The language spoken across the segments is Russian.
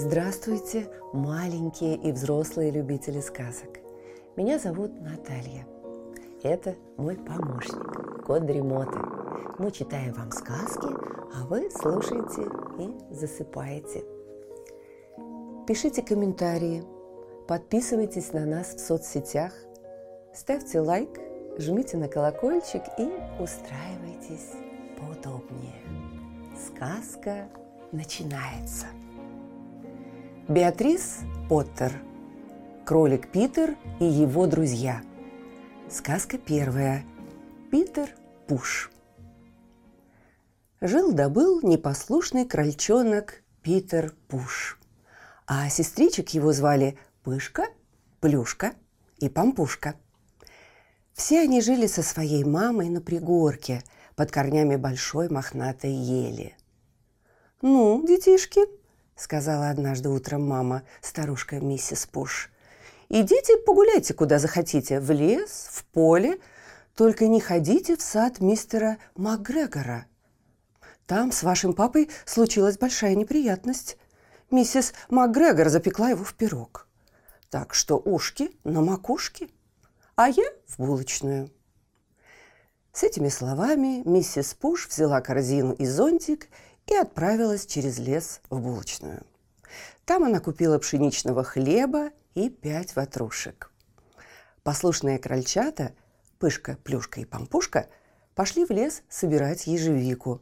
Здравствуйте, маленькие и взрослые любители сказок. Меня зовут Наталья. Это мой помощник, кот Дремоты. Мы читаем вам сказки, а вы слушаете и засыпаете. Пишите комментарии, подписывайтесь на нас в соцсетях, ставьте лайк, жмите на колокольчик и устраивайтесь поудобнее. Сказка начинается. Беатрис Поттер. Кролик Питер и его друзья. Сказка первая. Питер Пуш. Жил-добыл непослушный крольчонок Питер Пуш. А сестричек его звали Пышка, Плюшка и Пампушка. Все они жили со своей мамой на пригорке под корнями большой мохнатой ели. «Ну, детишки», сказала однажды утром мама, старушка миссис Пуш. «Идите погуляйте, куда захотите, в лес, в поле, только не ходите в сад мистера МакГрегора. Там с вашим папой случилась большая неприятность. Миссис МакГрегор запекла его в пирог. Так что ушки на макушке, а я в булочную». С этими словами миссис Пуш взяла корзину и зонтик – и отправилась через лес в булочную. Там она купила пшеничного хлеба и пять ватрушек. Послушные крольчата, Пышка, Плюшка и Пампушка, пошли в лес собирать ежевику.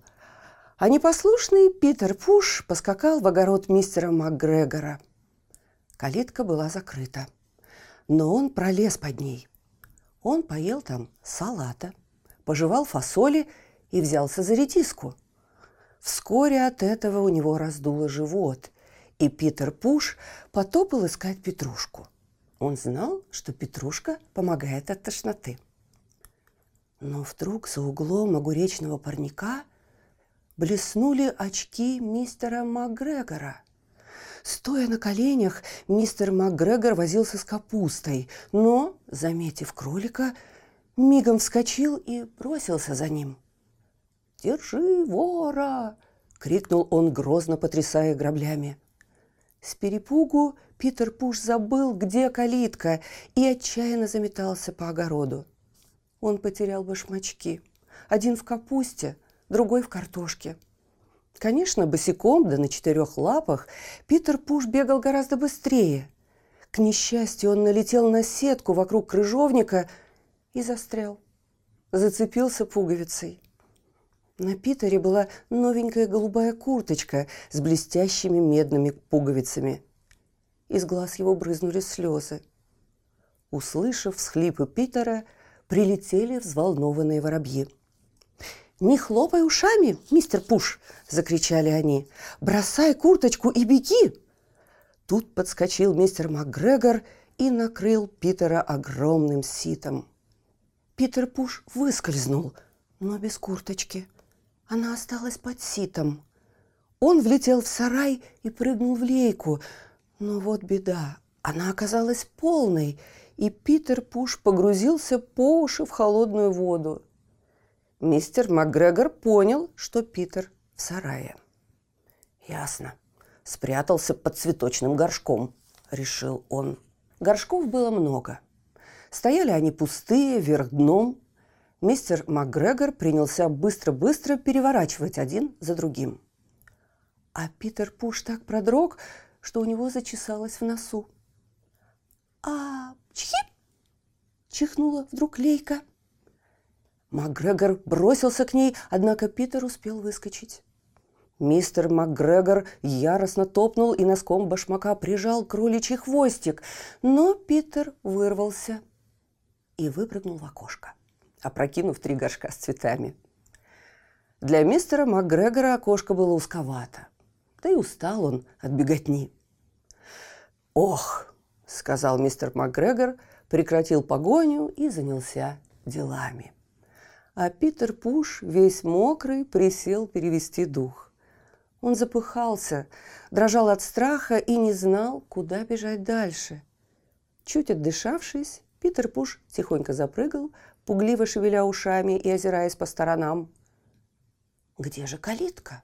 А непослушный Питер Пуш поскакал в огород мистера МакГрегора. Калитка была закрыта, но он пролез под ней. Он поел там салата, пожевал фасоли и взялся за редиску – Вскоре от этого у него раздуло живот, и Питер Пуш потопал искать Петрушку. Он знал, что Петрушка помогает от тошноты. Но вдруг за углом огуречного парника блеснули очки мистера МакГрегора. Стоя на коленях, мистер МакГрегор возился с капустой, но, заметив кролика, мигом вскочил и бросился за ним – «Держи вора!» — крикнул он, грозно потрясая граблями. С перепугу Питер Пуш забыл, где калитка, и отчаянно заметался по огороду. Он потерял башмачки. Один в капусте, другой в картошке. Конечно, босиком, да на четырех лапах, Питер Пуш бегал гораздо быстрее. К несчастью, он налетел на сетку вокруг крыжовника и застрял. Зацепился пуговицей. На Питере была новенькая голубая курточка с блестящими медными пуговицами. Из глаз его брызнули слезы. Услышав всхлипы Питера, прилетели взволнованные воробьи. «Не хлопай ушами, мистер Пуш!» – закричали они. «Бросай курточку и беги!» Тут подскочил мистер МакГрегор и накрыл Питера огромным ситом. Питер Пуш выскользнул, но без курточки – она осталась под ситом. Он влетел в сарай и прыгнул в лейку. Но вот беда, она оказалась полной, и Питер Пуш погрузился по уши в холодную воду. Мистер МакГрегор понял, что Питер в сарае. «Ясно. Спрятался под цветочным горшком», – решил он. Горшков было много. Стояли они пустые, вверх дном, Мистер МакГрегор принялся быстро-быстро переворачивать один за другим. А Питер Пуш так продрог, что у него зачесалось в носу. «А, чхи!» – чихнула вдруг Лейка. МакГрегор бросился к ней, однако Питер успел выскочить. Мистер МакГрегор яростно топнул и носком башмака прижал кроличий хвостик, но Питер вырвался и выпрыгнул в окошко опрокинув три горшка с цветами. Для мистера МакГрегора окошко было узковато, да и устал он от беготни. «Ох!» – сказал мистер МакГрегор, прекратил погоню и занялся делами. А Питер Пуш, весь мокрый, присел перевести дух. Он запыхался, дрожал от страха и не знал, куда бежать дальше. Чуть отдышавшись, Питер Пуш тихонько запрыгал пугливо шевеля ушами и озираясь по сторонам. «Где же калитка?»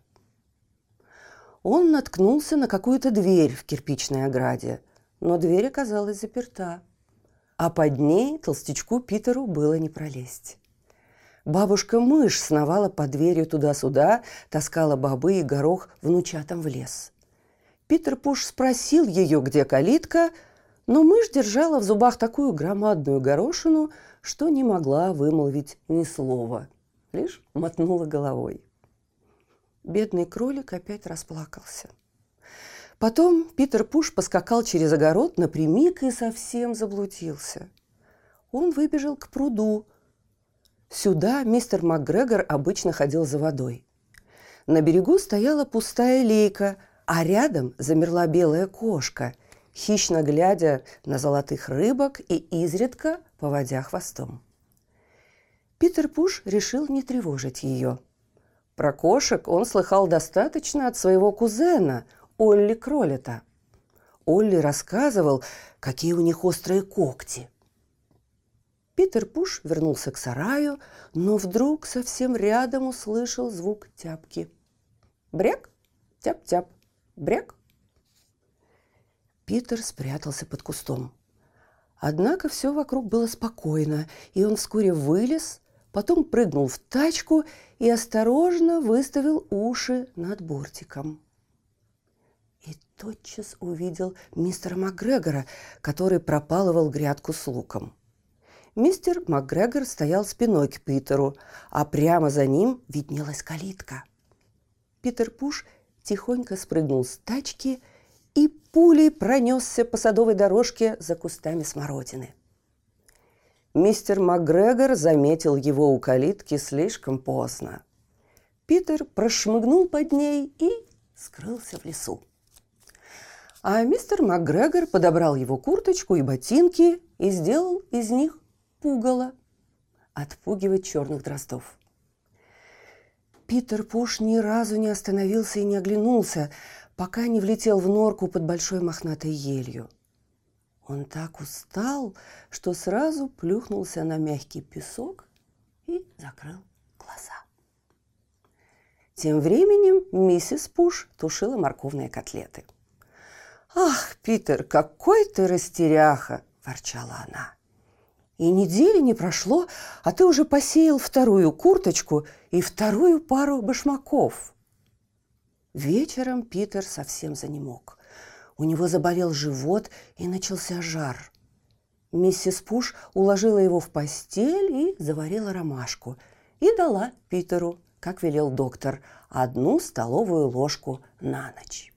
он наткнулся на какую-то дверь в кирпичной ограде, но дверь оказалась заперта, а под ней толстячку Питеру было не пролезть. Бабушка-мышь сновала под дверью туда-сюда, таскала бобы и горох внучатам в лес. Питер Пуш спросил ее, где калитка, но мышь держала в зубах такую громадную горошину, что не могла вымолвить ни слова, лишь мотнула головой. Бедный кролик опять расплакался. Потом Питер Пуш поскакал через огород напрямик и совсем заблудился. Он выбежал к пруду. Сюда мистер МакГрегор обычно ходил за водой. На берегу стояла пустая лейка, а рядом замерла белая кошка, хищно глядя на золотых рыбок и изредка поводя хвостом. Питер Пуш решил не тревожить ее – про кошек он слыхал достаточно от своего кузена, Олли Кролета. Олли рассказывал, какие у них острые когти. Питер Пуш вернулся к сараю, но вдруг совсем рядом услышал звук тяпки. Бряк, тяп-тяп, бряк. Питер спрятался под кустом. Однако все вокруг было спокойно, и он вскоре вылез потом прыгнул в тачку и осторожно выставил уши над бортиком. И тотчас увидел мистера Макгрегора, который пропалывал грядку с луком. Мистер Макгрегор стоял спиной к Питеру, а прямо за ним виднелась калитка. Питер Пуш тихонько спрыгнул с тачки и пулей пронесся по садовой дорожке за кустами смородины – Мистер МакГрегор заметил его у калитки слишком поздно. Питер прошмыгнул под ней и скрылся в лесу. А мистер МакГрегор подобрал его курточку и ботинки и сделал из них пугало отпугивать черных дроздов. Питер Пуш ни разу не остановился и не оглянулся, пока не влетел в норку под большой мохнатой елью – он так устал, что сразу плюхнулся на мягкий песок и закрыл глаза. Тем временем миссис Пуш тушила морковные котлеты. «Ах, Питер, какой ты растеряха!» – ворчала она. «И недели не прошло, а ты уже посеял вторую курточку и вторую пару башмаков». Вечером Питер совсем занемог – у него заболел живот и начался жар. Миссис Пуш уложила его в постель и заварила ромашку. И дала Питеру, как велел доктор, одну столовую ложку на ночь.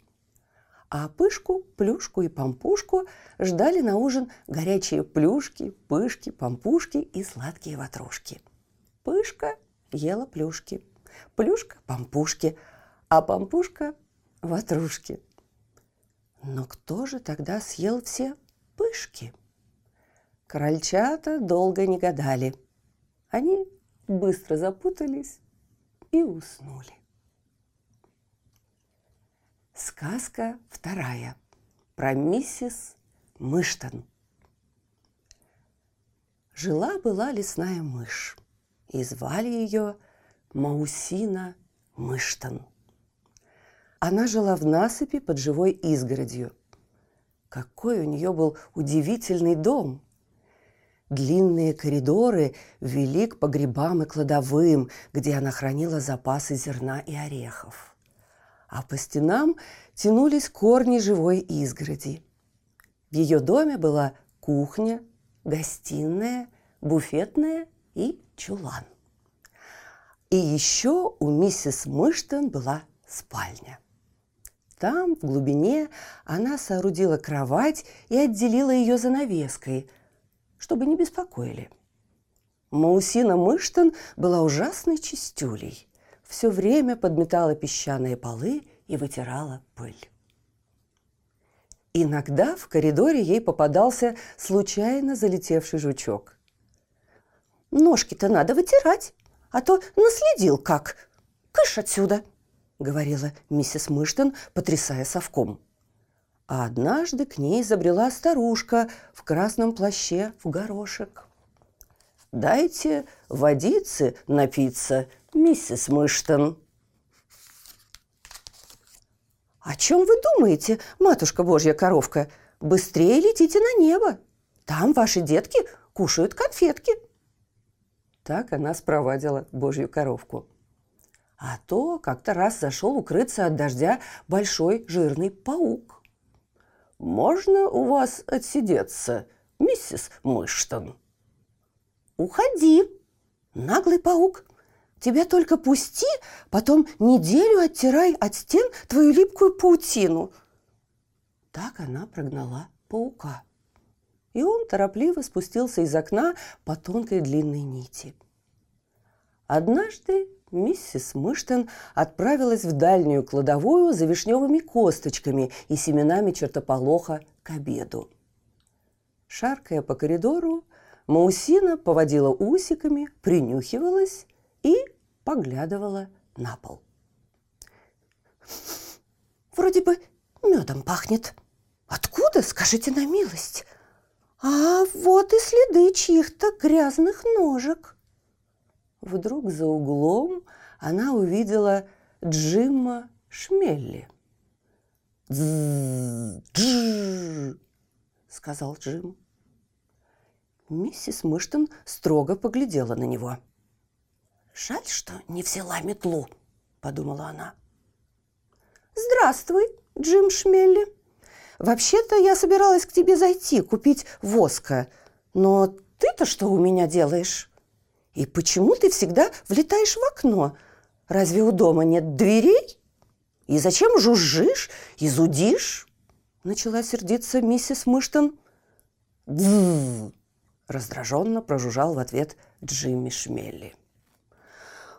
А Пышку, Плюшку и Пампушку ждали на ужин горячие плюшки, пышки, пампушки и сладкие ватрушки. Пышка ела плюшки, Плюшка – пампушки, а Пампушка – ватрушки – но кто же тогда съел все пышки? Крольчата долго не гадали. Они быстро запутались и уснули. Сказка вторая про миссис Мыштон. Жила-была лесная мышь, и звали ее Маусина Мыштон – она жила в насыпи под живой изгородью. Какой у нее был удивительный дом! Длинные коридоры вели к погребам и кладовым, где она хранила запасы зерна и орехов. А по стенам тянулись корни живой изгороди. В ее доме была кухня, гостиная, буфетная и чулан. И еще у миссис Мыштон была спальня. Там, в глубине, она соорудила кровать и отделила ее занавеской, чтобы не беспокоили. Маусина Мыштон была ужасной чистюлей. Все время подметала песчаные полы и вытирала пыль. Иногда в коридоре ей попадался случайно залетевший жучок. «Ножки-то надо вытирать, а то наследил как. Кыш отсюда!» – говорила миссис Мыштон, потрясая совком. А однажды к ней забрела старушка в красном плаще в горошек. «Дайте водицы напиться, миссис Мыштон». «О чем вы думаете, матушка Божья коровка? Быстрее летите на небо! Там ваши детки кушают конфетки!» Так она спровадила Божью коровку. А то как-то раз зашел укрыться от дождя большой жирный паук. «Можно у вас отсидеться, миссис Мыштон?» «Уходи, наглый паук!» Тебя только пусти, потом неделю оттирай от стен твою липкую паутину. Так она прогнала паука. И он торопливо спустился из окна по тонкой длинной нити. Однажды миссис Мыштон отправилась в дальнюю кладовую за вишневыми косточками и семенами чертополоха к обеду. Шаркая по коридору, Маусина поводила усиками, принюхивалась и поглядывала на пол. «Вроде бы медом пахнет. Откуда, скажите на милость? А вот и следы чьих-то грязных ножек». Вдруг за углом она увидела Джима Шмелли. «Дж-дж-дж!» сказал Джим. Миссис Мыштон строго поглядела на него – «Жаль, что не взяла метлу», – подумала она. «Здравствуй, Джим Шмелли. Вообще-то я собиралась к тебе зайти, купить воска. Но ты-то что у меня делаешь? И почему ты всегда влетаешь в окно? Разве у дома нет дверей? И зачем жужжишь и зудишь?» Начала сердиться миссис Мыштон. Раздраженно прожужжал в ответ Джимми Шмелли.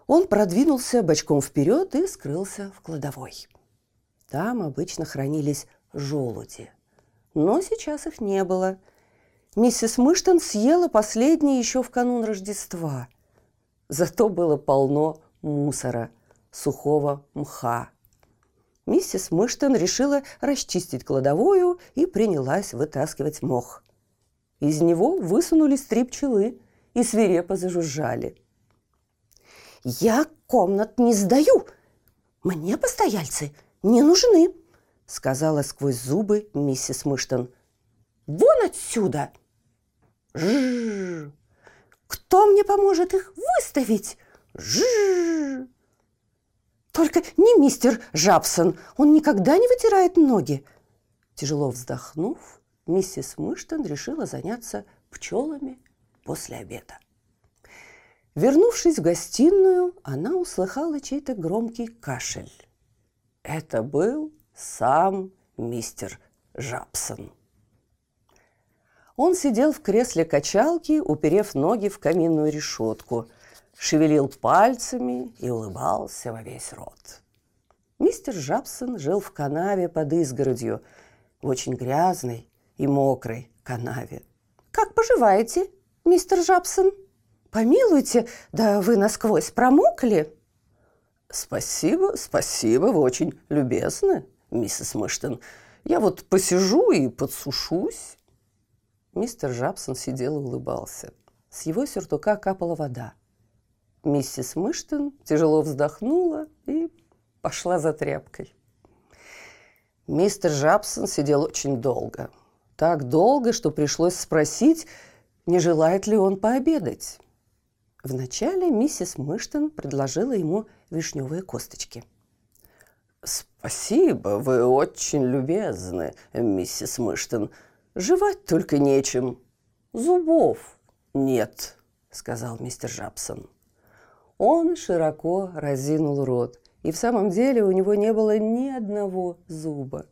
Он продвинулся бочком вперед и скрылся в кладовой. Там обычно хранились желуди. Но сейчас их не было. Миссис Мыштон съела последние еще в канун Рождества. Зато было полно мусора, сухого мха. Миссис Мыштон решила расчистить кладовую и принялась вытаскивать мох. Из него высунулись три пчелы и свирепо зажужжали – «Я комнат не сдаю! Мне постояльцы не нужны!» сказала сквозь зубы миссис Мыштон. «Вон отсюда!» Жжж! Кто мне поможет их выставить? Жжж! Только не мистер Жабсон, он никогда не вытирает ноги. Тяжело вздохнув, миссис Мыштон решила заняться пчелами после обеда. Вернувшись в гостиную, она услыхала чей-то громкий кашель. Это был сам мистер Жабсон. Он сидел в кресле качалки, уперев ноги в каминную решетку, шевелил пальцами и улыбался во весь рот. Мистер Жабсон жил в канаве под изгородью, в очень грязной и мокрой канаве. «Как поживаете, мистер Жабсон?» Помилуйте, да вы насквозь промокли. Спасибо, спасибо, вы очень любезны, миссис Мэштон. Я вот посижу и подсушусь. Мистер Жабсон сидел и улыбался. С его сюртука капала вода. Миссис Мэштон тяжело вздохнула и пошла за тряпкой. Мистер Жабсон сидел очень долго. Так долго, что пришлось спросить, не желает ли он пообедать. Вначале миссис Мыштон предложила ему вишневые косточки. «Спасибо, вы очень любезны, миссис Мыштон. Жевать только нечем. Зубов нет», — сказал мистер Жабсон. Он широко разинул рот, и в самом деле у него не было ни одного зуба.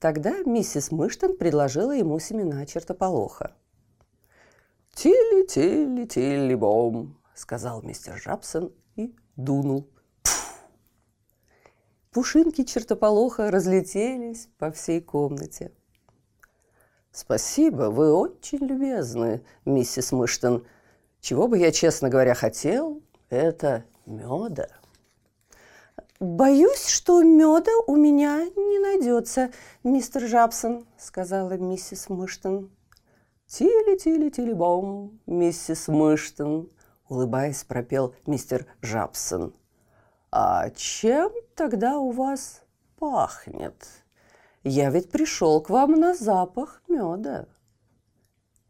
Тогда миссис Мыштон предложила ему семена чертополоха. «Тили-тили-тили-бом», — сказал мистер Жабсон и дунул. Пфф! Пушинки чертополоха разлетелись по всей комнате. «Спасибо, вы очень любезны, миссис Мыштон. Чего бы я, честно говоря, хотел, это меда». «Боюсь, что меда у меня не найдется, мистер Жабсон», — сказала миссис Мыштон. «Тили-тили-тили-бом, миссис Мыштон», — улыбаясь, пропел мистер Жабсон. «А чем тогда у вас пахнет? Я ведь пришел к вам на запах меда».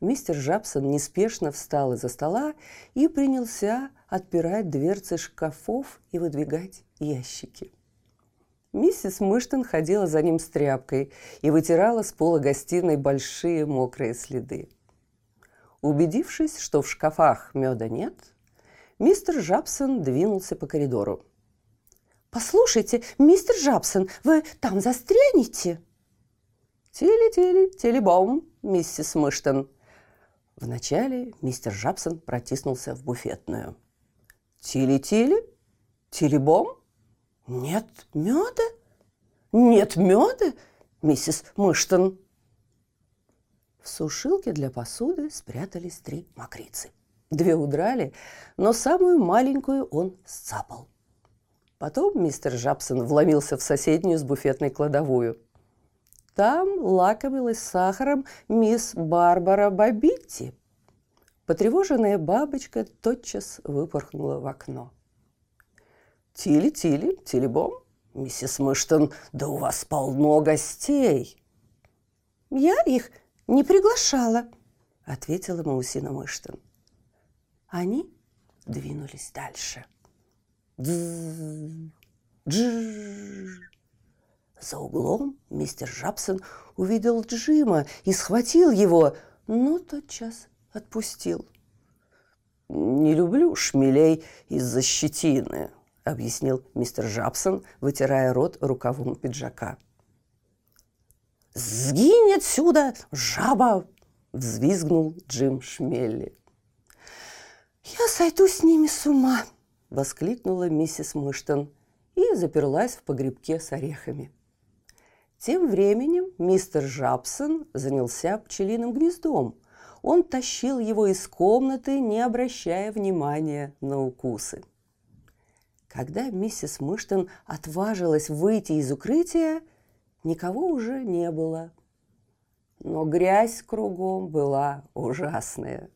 Мистер Жабсон неспешно встал из-за стола и принялся отпирать дверцы шкафов и выдвигать ящики. Миссис Мыштон ходила за ним с тряпкой и вытирала с пола гостиной большие мокрые следы. Убедившись, что в шкафах меда нет, мистер Жабсон двинулся по коридору. «Послушайте, мистер Жабсон, вы там застрянете?» «Тили-тили, телебом, миссис Мыштон». Вначале мистер Жабсон протиснулся в буфетную. «Тили-тили? Телебом? Нет меда? Нет меда, миссис Мыштон?» В сушилке для посуды спрятались три мокрицы. Две удрали, но самую маленькую он сцапал. Потом мистер Жабсон вломился в соседнюю с буфетной кладовую. Там лакомилась сахаром мисс Барбара Бабитти. Потревоженная бабочка тотчас выпорхнула в окно. «Тили-тили, тили-бом, миссис Мыштон, да у вас полно гостей!» «Я их не приглашала», — ответила Маусина Мыштон. Они двинулись дальше. За углом мистер Жабсон увидел Джима и схватил его, но тотчас отпустил. «Не люблю шмелей из-за щетины», — объяснил мистер Жабсон, вытирая рот рукавом пиджака. «Сгинь отсюда, жаба!» – взвизгнул Джим Шмелли. «Я сойду с ними с ума!» – воскликнула миссис Мыштон и заперлась в погребке с орехами. Тем временем мистер Жабсон занялся пчелиным гнездом. Он тащил его из комнаты, не обращая внимания на укусы. Когда миссис Мыштон отважилась выйти из укрытия, никого уже не было. Но грязь кругом была ужасная.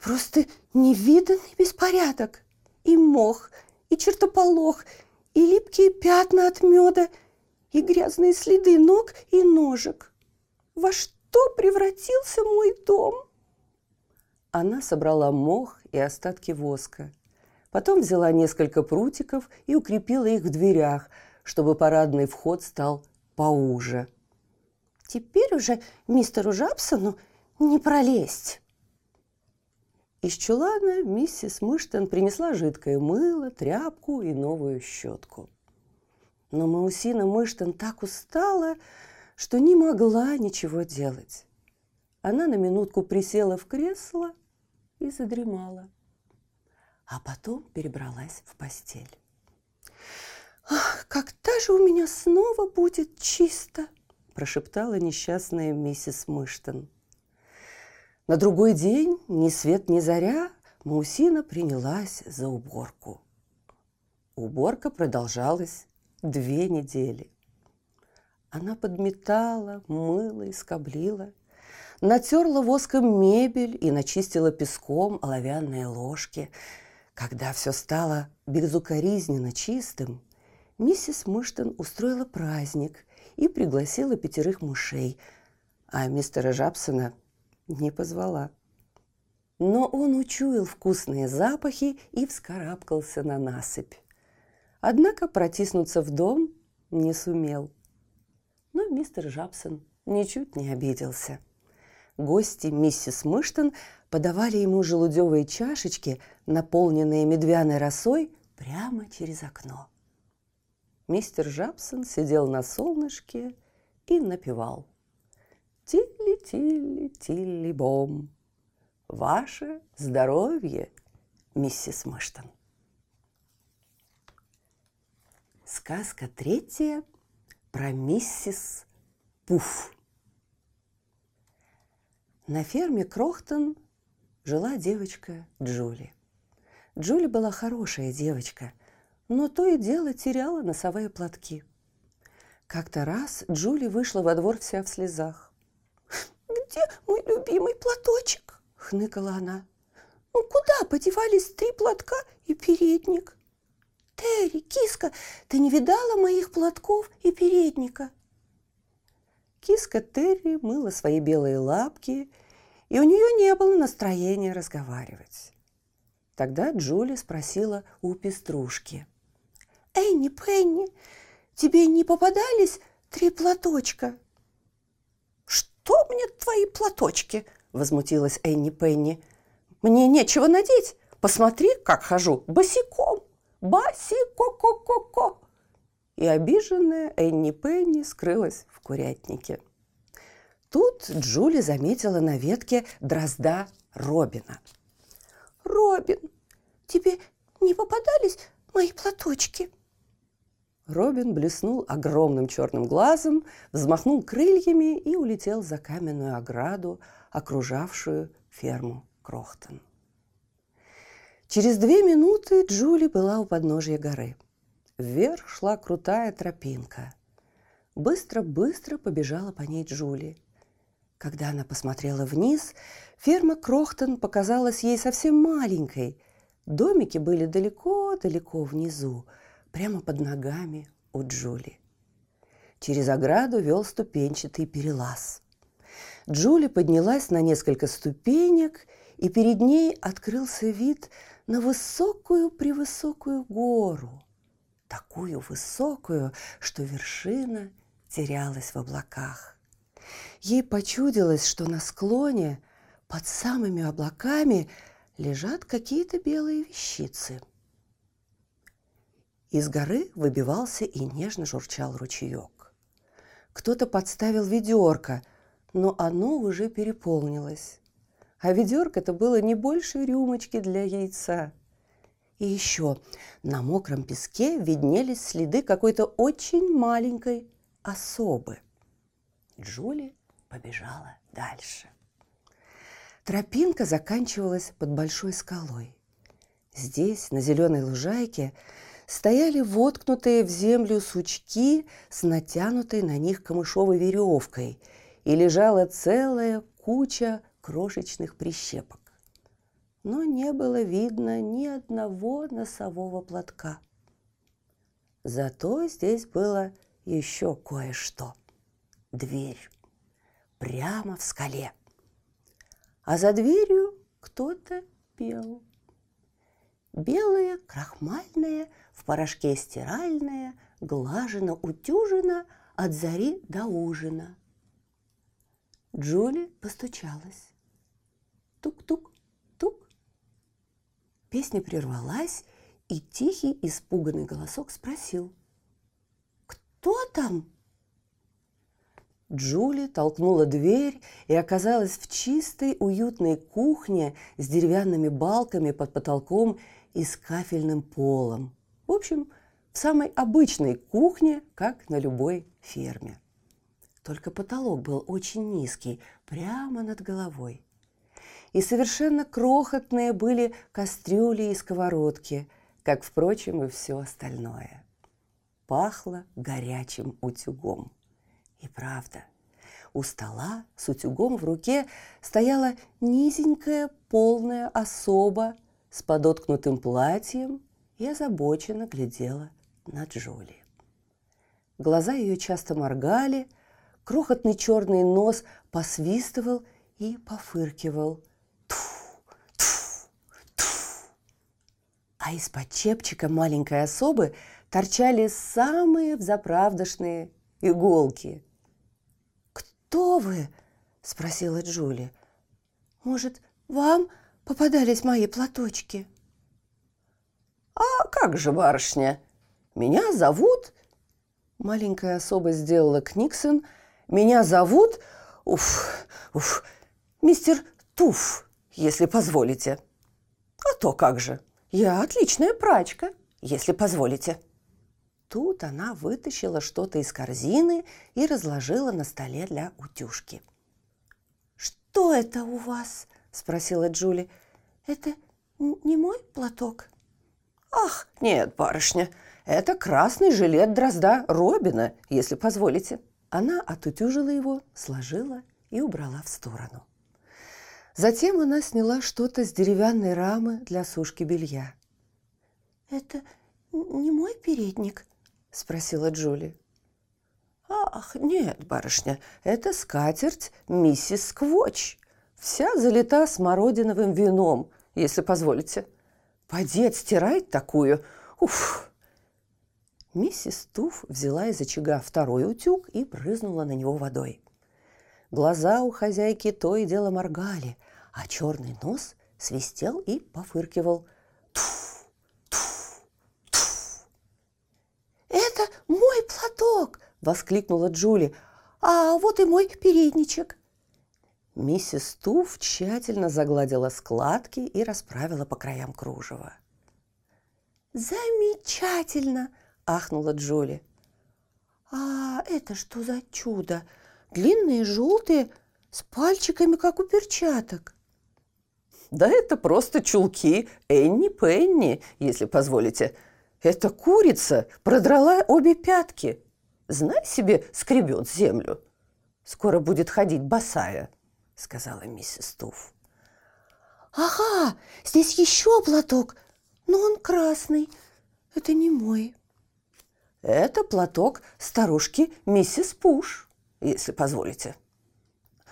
«Просто невиданный беспорядок! И мох, и чертополох, и липкие пятна от меда, и грязные следы ног и ножек. Во что превратился мой дом?» Она собрала мох и остатки воска. Потом взяла несколько прутиков и укрепила их в дверях – чтобы парадный вход стал поуже. Теперь уже мистеру Жабсону не пролезть. Из чулана миссис Мыштон принесла жидкое мыло, тряпку и новую щетку. Но Маусина Мыштон так устала, что не могла ничего делать. Она на минутку присела в кресло и задремала, а потом перебралась в постель. «Ах, когда же у меня снова будет чисто?» – прошептала несчастная миссис Мыштон. На другой день, ни свет ни заря, Маусина принялась за уборку. Уборка продолжалась две недели. Она подметала, мыла и скоблила, натерла воском мебель и начистила песком оловянные ложки. Когда все стало безукоризненно чистым, миссис Мыштон устроила праздник и пригласила пятерых мышей, а мистера Жабсона не позвала. Но он учуял вкусные запахи и вскарабкался на насыпь. Однако протиснуться в дом не сумел. Но мистер Жабсон ничуть не обиделся. Гости миссис Мыштон подавали ему желудевые чашечки, наполненные медвяной росой, прямо через окно мистер Жабсон сидел на солнышке и напевал. Тилли-тилли-тилли-бом. Ваше здоровье, миссис Мэштон. Сказка третья про миссис Пуф. На ферме Крохтон жила девочка Джули. Джули была хорошая девочка – но то и дело теряла носовые платки. Как-то раз Джули вышла во двор вся в слезах. «Где мой любимый платочек?» – хныкала она. «Ну куда подевались три платка и передник?» Терри, киска, ты не видала моих платков и передника? Киска Терри мыла свои белые лапки, и у нее не было настроения разговаривать. Тогда Джули спросила у пеструшки. «Энни, Пенни, тебе не попадались три платочка?» «Что мне твои платочки?» – возмутилась Энни Пенни. «Мне нечего надеть. Посмотри, как хожу, босиком. Баси-ко-ко-ко-ко!» И обиженная Энни Пенни скрылась в курятнике. Тут Джули заметила на ветке дрозда Робина. «Робин, тебе не попадались мои платочки?» Робин блеснул огромным черным глазом, взмахнул крыльями и улетел за каменную ограду, окружавшую ферму Крохтон. Через две минуты Джули была у подножия горы. Вверх шла крутая тропинка. Быстро-быстро побежала по ней Джули. Когда она посмотрела вниз, ферма Крохтон показалась ей совсем маленькой. Домики были далеко-далеко внизу – прямо под ногами у Джули. Через ограду вел ступенчатый перелаз. Джули поднялась на несколько ступенек, и перед ней открылся вид на высокую-превысокую гору. Такую высокую, что вершина терялась в облаках. Ей почудилось, что на склоне под самыми облаками лежат какие-то белые вещицы – из горы выбивался и нежно журчал ручеек. Кто-то подставил ведерко, но оно уже переполнилось. А ведерко это было не больше рюмочки для яйца. И еще на мокром песке виднелись следы какой-то очень маленькой особы. Джули побежала дальше. Тропинка заканчивалась под большой скалой. Здесь, на зеленой лужайке, стояли воткнутые в землю сучки с натянутой на них камышовой веревкой, и лежала целая куча крошечных прищепок. Но не было видно ни одного носового платка. Зато здесь было еще кое-что. Дверь. Прямо в скале. А за дверью кто-то пел. Белая, крахмальная, в порошке стиральная, глажена, утюжена от зари до ужина. Джули постучалась. Тук-тук-тук. Песня прервалась, и тихий, испуганный голосок спросил. «Кто там?» Джули толкнула дверь и оказалась в чистой, уютной кухне с деревянными балками под потолком и с кафельным полом. В общем, в самой обычной кухне, как на любой ферме. Только потолок был очень низкий, прямо над головой. И совершенно крохотные были кастрюли и сковородки, как, впрочем, и все остальное. Пахло горячим утюгом. И правда, у стола с утюгом в руке стояла низенькая полная особа с подоткнутым платьем и озабоченно глядела на Джоли. Глаза ее часто моргали, крохотный черный нос посвистывал и пофыркивал. Тьфу, тьфу, тьфу. А из-под чепчика маленькой особы торчали самые взаправдошные иголки. «Кто вы?» – спросила Джули. «Может, вам попадались мои платочки?» «А как же, барышня? Меня зовут...» Маленькая особа сделала Книксон. «Меня зовут... Уф, уф, мистер Туф, если позволите». «А то как же! Я отличная прачка, если позволите». Тут она вытащила что-то из корзины и разложила на столе для утюжки. «Что это у вас?» – спросила Джули. «Это не мой платок?» «Ах, нет, барышня, это красный жилет дрозда Робина, если позволите». Она отутюжила его, сложила и убрала в сторону. Затем она сняла что-то с деревянной рамы для сушки белья. «Это не мой передник?» – спросила Джули. «Ах, нет, барышня, это скатерть миссис Сквотч. Вся залита смородиновым вином, если позволите. Поди стирать такую. Уф!» Миссис Туф взяла из очага второй утюг и брызнула на него водой. Глаза у хозяйки то и дело моргали, а черный нос свистел и пофыркивал. Туф, туф, туф. «Это мой платок!» – воскликнула Джули. «А вот и мой передничек!» Миссис Туф тщательно загладила складки и расправила по краям кружева. «Замечательно!» – ахнула Джули. «А это что за чудо? Длинные желтые, с пальчиками, как у перчаток». «Да это просто чулки Энни Пенни, если позволите. Эта курица продрала обе пятки. Знай себе, скребет землю. Скоро будет ходить босая», – сказала миссис Туф. «Ага, здесь еще платок, но он красный. Это не мой». Это платок старушки миссис Пуш, если позволите.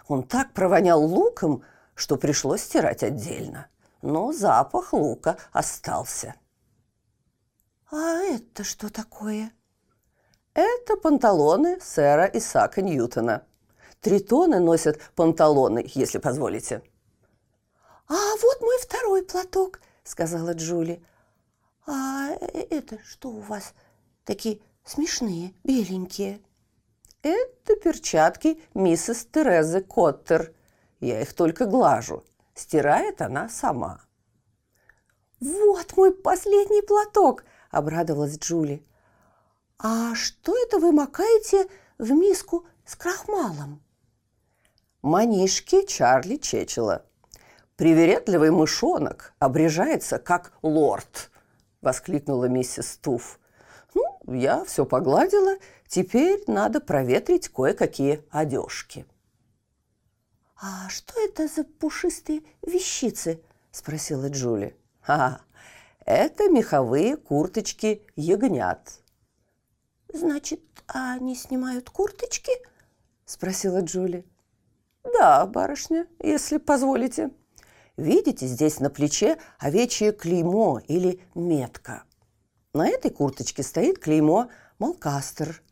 Он так провонял луком, что пришлось стирать отдельно. Но запах лука остался. «А это что такое?» Это панталоны сэра Исаака Ньютона. Тритоны носят панталоны, если позволите. «А вот мой второй платок», — сказала Джули. «А э, это что у вас?» такие смешные, беленькие. Это перчатки миссис Терезы Коттер. Я их только глажу. Стирает она сама. «Вот мой последний платок!» – обрадовалась Джули. «А что это вы макаете в миску с крахмалом?» «Манишки Чарли Чечела. Привередливый мышонок обрежается, как лорд!» – воскликнула миссис Туф я все погладила, теперь надо проветрить кое-какие одежки. «А что это за пушистые вещицы?» – спросила Джули. «А, это меховые курточки ягнят». «Значит, они снимают курточки?» – спросила Джули. «Да, барышня, если позволите. Видите, здесь на плече овечье клеймо или метка. На этой курточке стоит клеймо «Малкастер»,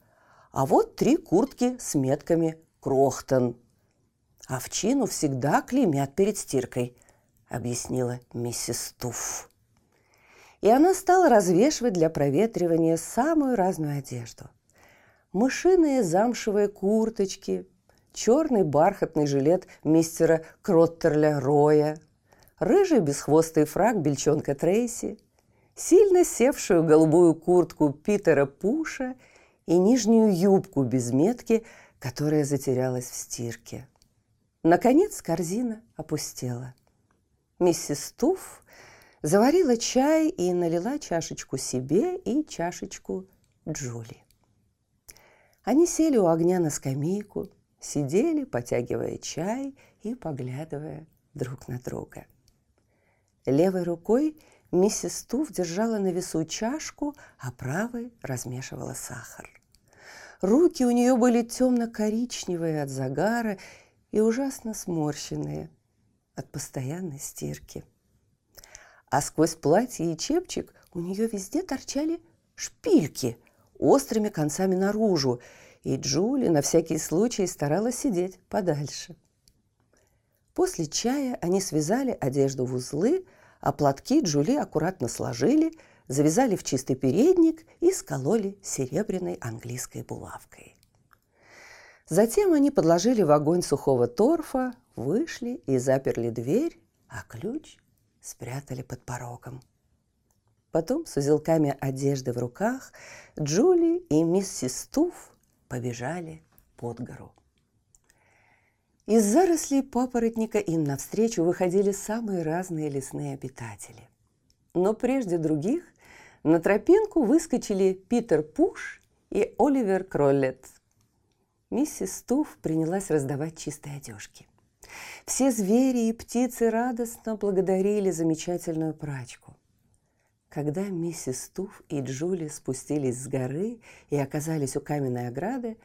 а вот три куртки с метками «Крохтон». «Овчину всегда клеймят перед стиркой», — объяснила миссис Туф. И она стала развешивать для проветривания самую разную одежду. Мышиные замшевые курточки, черный бархатный жилет мистера Кроттерля Роя, рыжий бесхвостый фраг бельчонка Трейси — сильно севшую голубую куртку Питера Пуша и нижнюю юбку без метки, которая затерялась в стирке. Наконец корзина опустела. Миссис Туф заварила чай и налила чашечку себе и чашечку Джули. Они сели у огня на скамейку, сидели, потягивая чай и поглядывая друг на друга. Левой рукой – Миссис Туф держала на весу чашку, а правой размешивала сахар. Руки у нее были темно-коричневые от загара и ужасно сморщенные от постоянной стирки. А сквозь платье и чепчик у нее везде торчали шпильки острыми концами наружу, и Джули на всякий случай старалась сидеть подальше. После чая они связали одежду в узлы – а платки Джули аккуратно сложили, завязали в чистый передник и скололи серебряной английской булавкой. Затем они подложили в огонь сухого торфа, вышли и заперли дверь, а ключ спрятали под порогом. Потом с узелками одежды в руках Джули и миссис Туф побежали под гору. Из зарослей папоротника им навстречу выходили самые разные лесные обитатели. Но прежде других на тропинку выскочили Питер Пуш и Оливер Кроллет. Миссис Туф принялась раздавать чистые одежки. Все звери и птицы радостно благодарили замечательную прачку. Когда миссис Туф и Джули спустились с горы и оказались у каменной ограды,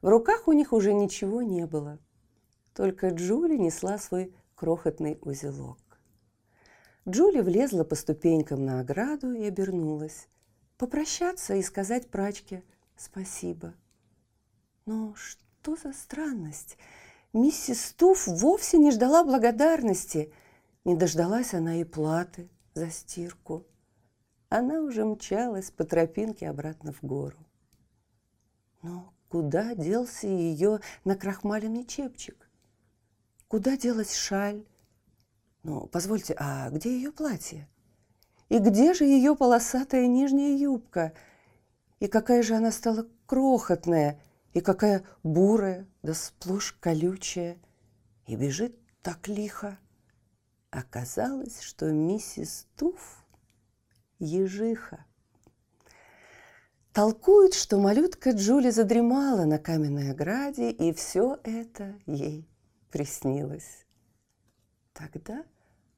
в руках у них уже ничего не было. Только Джули несла свой крохотный узелок. Джули влезла по ступенькам на ограду и обернулась. Попрощаться и сказать прачке спасибо. Но что за странность? Миссис Туф вовсе не ждала благодарности. Не дождалась она и платы за стирку. Она уже мчалась по тропинке обратно в гору. Но куда делся ее накрахмаленный чепчик? Куда делась шаль? Ну, позвольте, а где ее платье? И где же ее полосатая нижняя юбка? И какая же она стала крохотная, и какая бурая, да сплошь колючая, и бежит так лихо. Оказалось, что миссис Туф – ежиха. Толкует, что малютка Джули задремала на каменной ограде, и все это ей приснилось. Тогда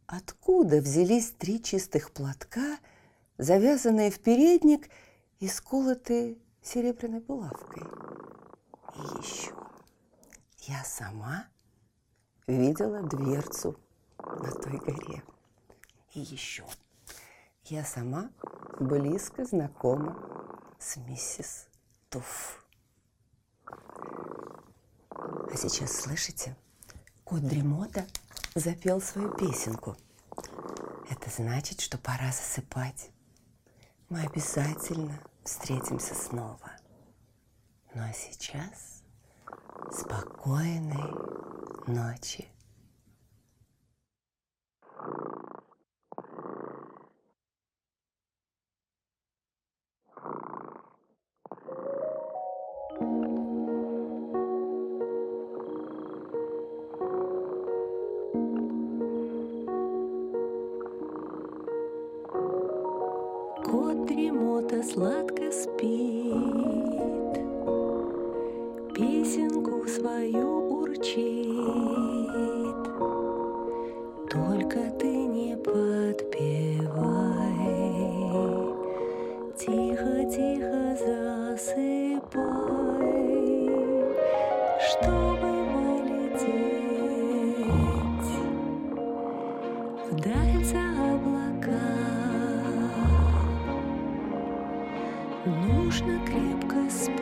откуда взялись три чистых платка, завязанные в передник и сколотые серебряной булавкой? И еще я сама видела дверцу на той горе. И еще я сама близко знакома с миссис Туф. А сейчас слышите? Кот Дремота запел свою песенку. Это значит, что пора засыпать. Мы обязательно встретимся снова. Ну а сейчас спокойной ночи. Нужно крепко спать.